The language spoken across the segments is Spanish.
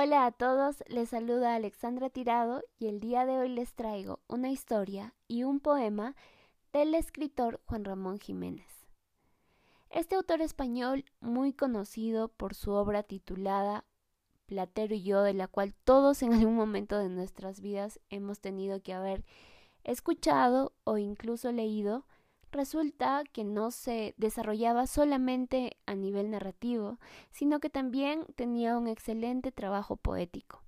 Hola a todos, les saluda Alexandra Tirado y el día de hoy les traigo una historia y un poema del escritor Juan Ramón Jiménez. Este autor español, muy conocido por su obra titulada Platero y yo, de la cual todos en algún momento de nuestras vidas hemos tenido que haber escuchado o incluso leído, resulta que no se desarrollaba solamente a nivel narrativo, sino que también tenía un excelente trabajo poético.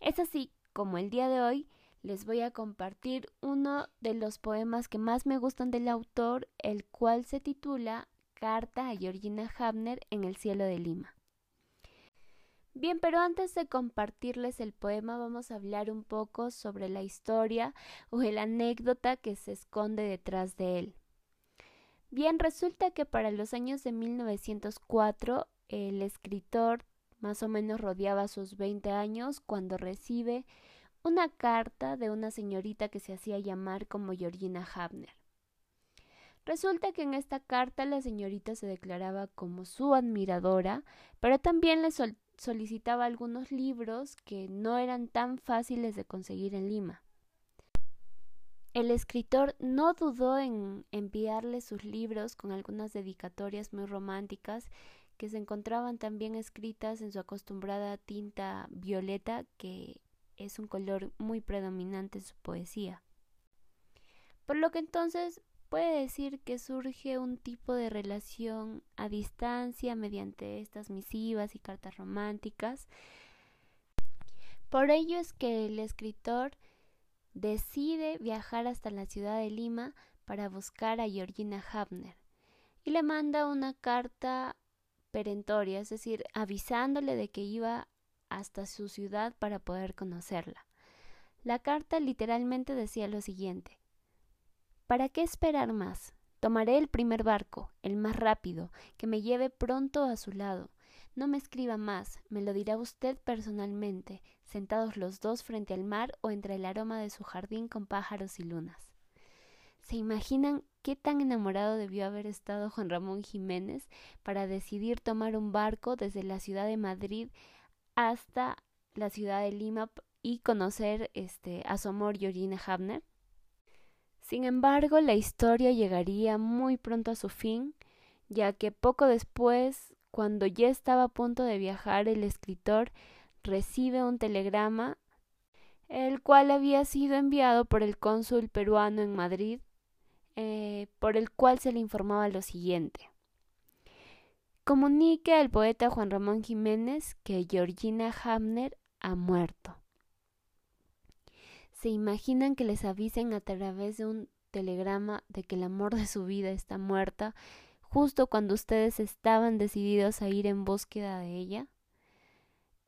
Es así como el día de hoy les voy a compartir uno de los poemas que más me gustan del autor, el cual se titula Carta a Georgina Habner en el cielo de Lima. Bien, pero antes de compartirles el poema vamos a hablar un poco sobre la historia o la anécdota que se esconde detrás de él. Bien, resulta que para los años de 1904 el escritor más o menos rodeaba sus 20 años cuando recibe una carta de una señorita que se hacía llamar como Georgina Habner. Resulta que en esta carta la señorita se declaraba como su admiradora, pero también le, solicitaba algunos libros que no eran tan fáciles de conseguir en Lima. El escritor no dudó en enviarle sus libros con algunas dedicatorias muy románticas que se encontraban también escritas en su acostumbrada tinta violeta, que es un color muy predominante en su poesía. Por lo que entonces puede decir que surge un tipo de relación a distancia mediante estas misivas y cartas románticas. Por ello es que el escritor decide viajar hasta la ciudad de Lima para buscar a Georgina Habner y le manda una carta perentoria, es decir, avisándole de que iba hasta su ciudad para poder conocerla. La carta literalmente decía lo siguiente ¿Para qué esperar más? Tomaré el primer barco, el más rápido, que me lleve pronto a su lado. No me escriba más, me lo dirá usted personalmente, sentados los dos frente al mar o entre el aroma de su jardín con pájaros y lunas. ¿Se imaginan qué tan enamorado debió haber estado Juan Ramón Jiménez para decidir tomar un barco desde la ciudad de Madrid hasta la ciudad de Lima y conocer este, a su amor Georgina Habner? Sin embargo, la historia llegaría muy pronto a su fin, ya que poco después, cuando ya estaba a punto de viajar, el escritor recibe un telegrama, el cual había sido enviado por el cónsul peruano en Madrid, eh, por el cual se le informaba lo siguiente. Comunique al poeta Juan Ramón Jiménez que Georgina Hamner ha muerto. ¿Se imaginan que les avisen a través de un telegrama de que el amor de su vida está muerta justo cuando ustedes estaban decididos a ir en búsqueda de ella?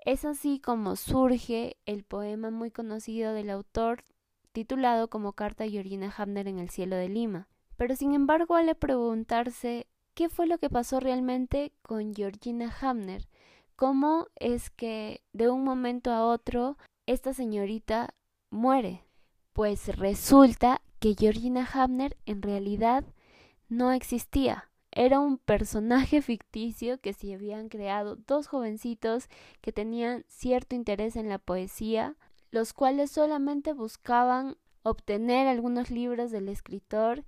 Es así como surge el poema muy conocido del autor titulado como Carta a Georgina Hamner en el cielo de Lima. Pero sin embargo, al preguntarse qué fue lo que pasó realmente con Georgina Hamner, cómo es que de un momento a otro esta señorita muere. Pues resulta que Georgina Hamner en realidad no existía. Era un personaje ficticio que se habían creado dos jovencitos que tenían cierto interés en la poesía, los cuales solamente buscaban obtener algunos libros del escritor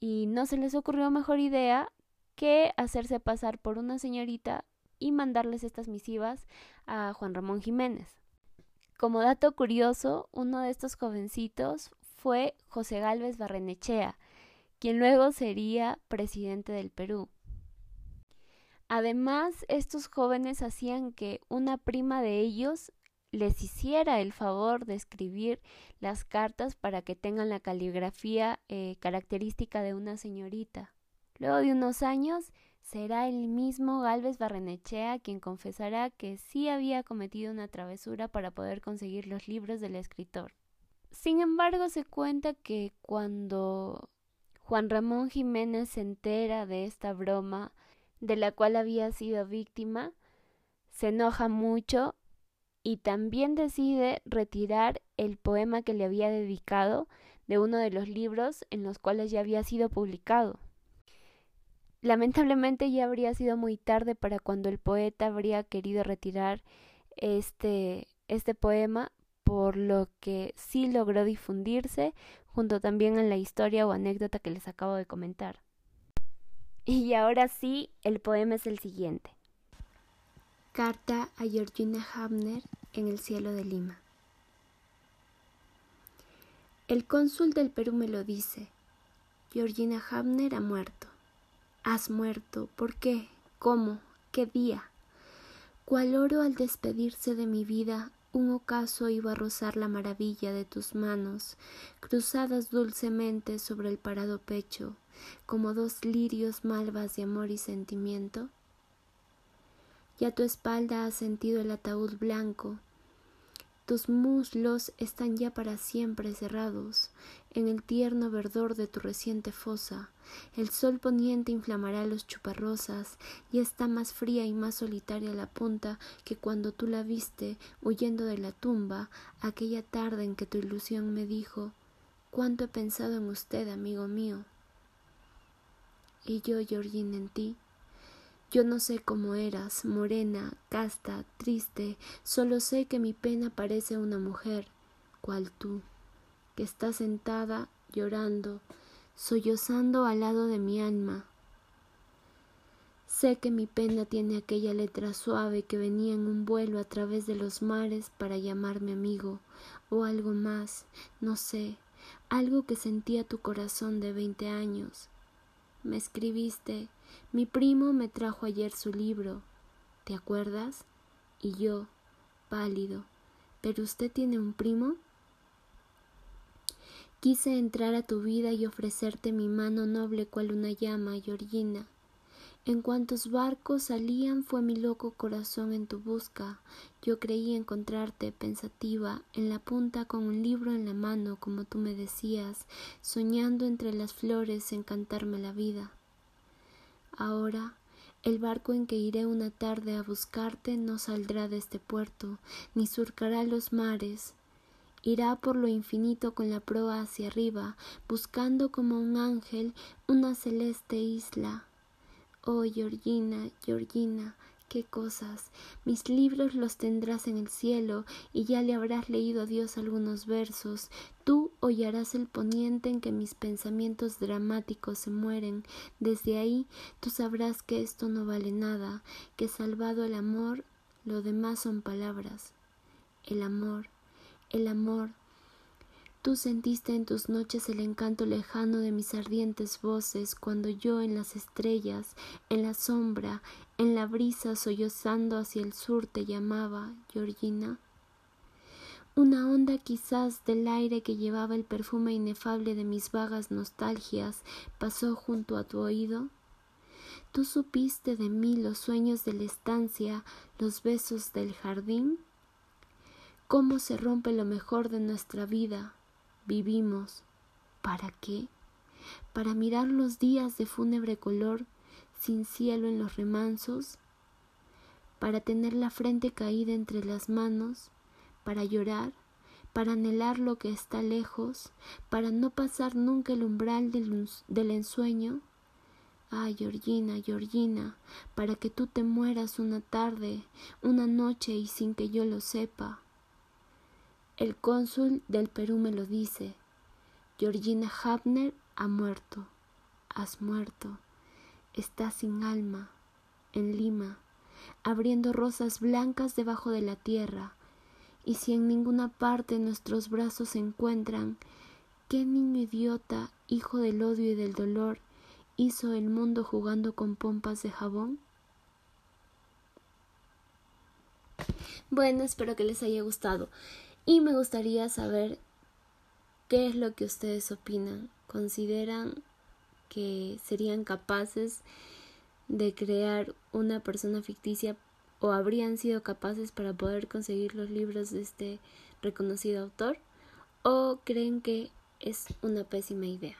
y no se les ocurrió mejor idea que hacerse pasar por una señorita y mandarles estas misivas a Juan Ramón Jiménez. Como dato curioso, uno de estos jovencitos fue José Gálvez Barrenechea, quien luego sería presidente del Perú. Además, estos jóvenes hacían que una prima de ellos les hiciera el favor de escribir las cartas para que tengan la caligrafía eh, característica de una señorita. Luego de unos años, será el mismo Galvez Barrenechea quien confesará que sí había cometido una travesura para poder conseguir los libros del escritor. Sin embargo, se cuenta que cuando Juan Ramón Jiménez se entera de esta broma de la cual había sido víctima, se enoja mucho y también decide retirar el poema que le había dedicado de uno de los libros en los cuales ya había sido publicado. Lamentablemente ya habría sido muy tarde para cuando el poeta habría querido retirar este, este poema, por lo que sí logró difundirse, junto también a la historia o anécdota que les acabo de comentar. Y ahora sí, el poema es el siguiente. Carta a Georgina Hamner en el cielo de Lima. El cónsul del Perú me lo dice. Georgina Hamner ha muerto. Has muerto. ¿Por qué? ¿Cómo? ¿Qué día? Cual oro al despedirse de mi vida, un ocaso iba a rozar la maravilla de tus manos, cruzadas dulcemente sobre el parado pecho, como dos lirios malvas de amor y sentimiento. Y a tu espalda has sentido el ataúd blanco, tus muslos están ya para siempre cerrados en el tierno verdor de tu reciente fosa. El sol poniente inflamará los chuparrosas y está más fría y más solitaria la punta que cuando tú la viste huyendo de la tumba aquella tarde en que tu ilusión me dijo cuánto he pensado en usted, amigo mío. Y yo, Georgina, en ti, yo no sé cómo eras, morena, casta, triste, solo sé que mi pena parece una mujer, cual tú, que está sentada llorando, sollozando al lado de mi alma. Sé que mi pena tiene aquella letra suave que venía en un vuelo a través de los mares para llamarme amigo, o algo más, no sé, algo que sentía tu corazón de veinte años. Me escribiste mi primo me trajo ayer su libro, ¿te acuerdas? Y yo, pálido, ¿pero usted tiene un primo? Quise entrar a tu vida y ofrecerte mi mano noble cual una llama, Georgina. En cuantos barcos salían fue mi loco corazón en tu busca. Yo creí encontrarte pensativa, en la punta con un libro en la mano, como tú me decías, soñando entre las flores en cantarme la vida. Ahora el barco en que iré una tarde a buscarte no saldrá de este puerto, ni surcará los mares. Irá por lo infinito con la proa hacia arriba, buscando como un ángel una celeste isla. Oh, Georgina, Georgina, qué cosas. Mis libros los tendrás en el cielo y ya le habrás leído a Dios algunos versos. Tú hollarás el poniente en que mis pensamientos dramáticos se mueren. Desde ahí tú sabrás que esto no vale nada, que salvado el amor, lo demás son palabras. El amor, el amor, Tú sentiste en tus noches el encanto lejano de mis ardientes voces cuando yo en las estrellas, en la sombra, en la brisa sollozando hacia el sur te llamaba, Georgina. Una onda quizás del aire que llevaba el perfume inefable de mis vagas nostalgias pasó junto a tu oído. ¿Tú supiste de mí los sueños de la estancia, los besos del jardín? ¿Cómo se rompe lo mejor de nuestra vida? Vivimos. ¿Para qué? Para mirar los días de fúnebre color sin cielo en los remansos, para tener la frente caída entre las manos, para llorar, para anhelar lo que está lejos, para no pasar nunca el umbral del, del ensueño. Ay, Georgina, Georgina, para que tú te mueras una tarde, una noche y sin que yo lo sepa. El cónsul del Perú me lo dice. Georgina Hafner ha muerto. Has muerto. Estás sin alma. En Lima, abriendo rosas blancas debajo de la tierra. Y si en ninguna parte nuestros brazos se encuentran, ¿qué niño idiota, hijo del odio y del dolor, hizo el mundo jugando con pompas de jabón? Bueno, espero que les haya gustado. Y me gustaría saber qué es lo que ustedes opinan. ¿Consideran que serían capaces de crear una persona ficticia o habrían sido capaces para poder conseguir los libros de este reconocido autor? ¿O creen que es una pésima idea?